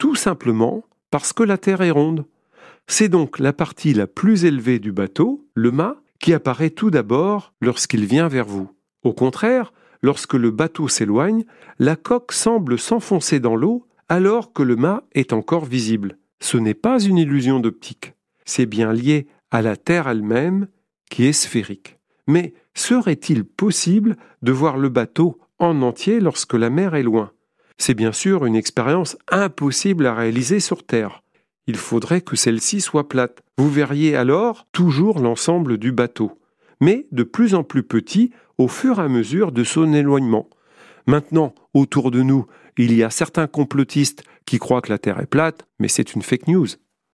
Tout simplement parce que la Terre est ronde. C'est donc la partie la plus élevée du bateau, le mât, qui apparaît tout d'abord lorsqu'il vient vers vous. Au contraire, lorsque le bateau s'éloigne, la coque semble s'enfoncer dans l'eau alors que le mât est encore visible. Ce n'est pas une illusion d'optique, c'est bien lié à la Terre elle-même qui est sphérique. Mais serait-il possible de voir le bateau en entier lorsque la mer est loin? C'est bien sûr une expérience impossible à réaliser sur Terre. Il faudrait que celle-ci soit plate. Vous verriez alors toujours l'ensemble du bateau, mais de plus en plus petit au fur et à mesure de son éloignement. Maintenant, autour de nous, il y a certains complotistes qui croient que la Terre est plate, mais c'est une fake news.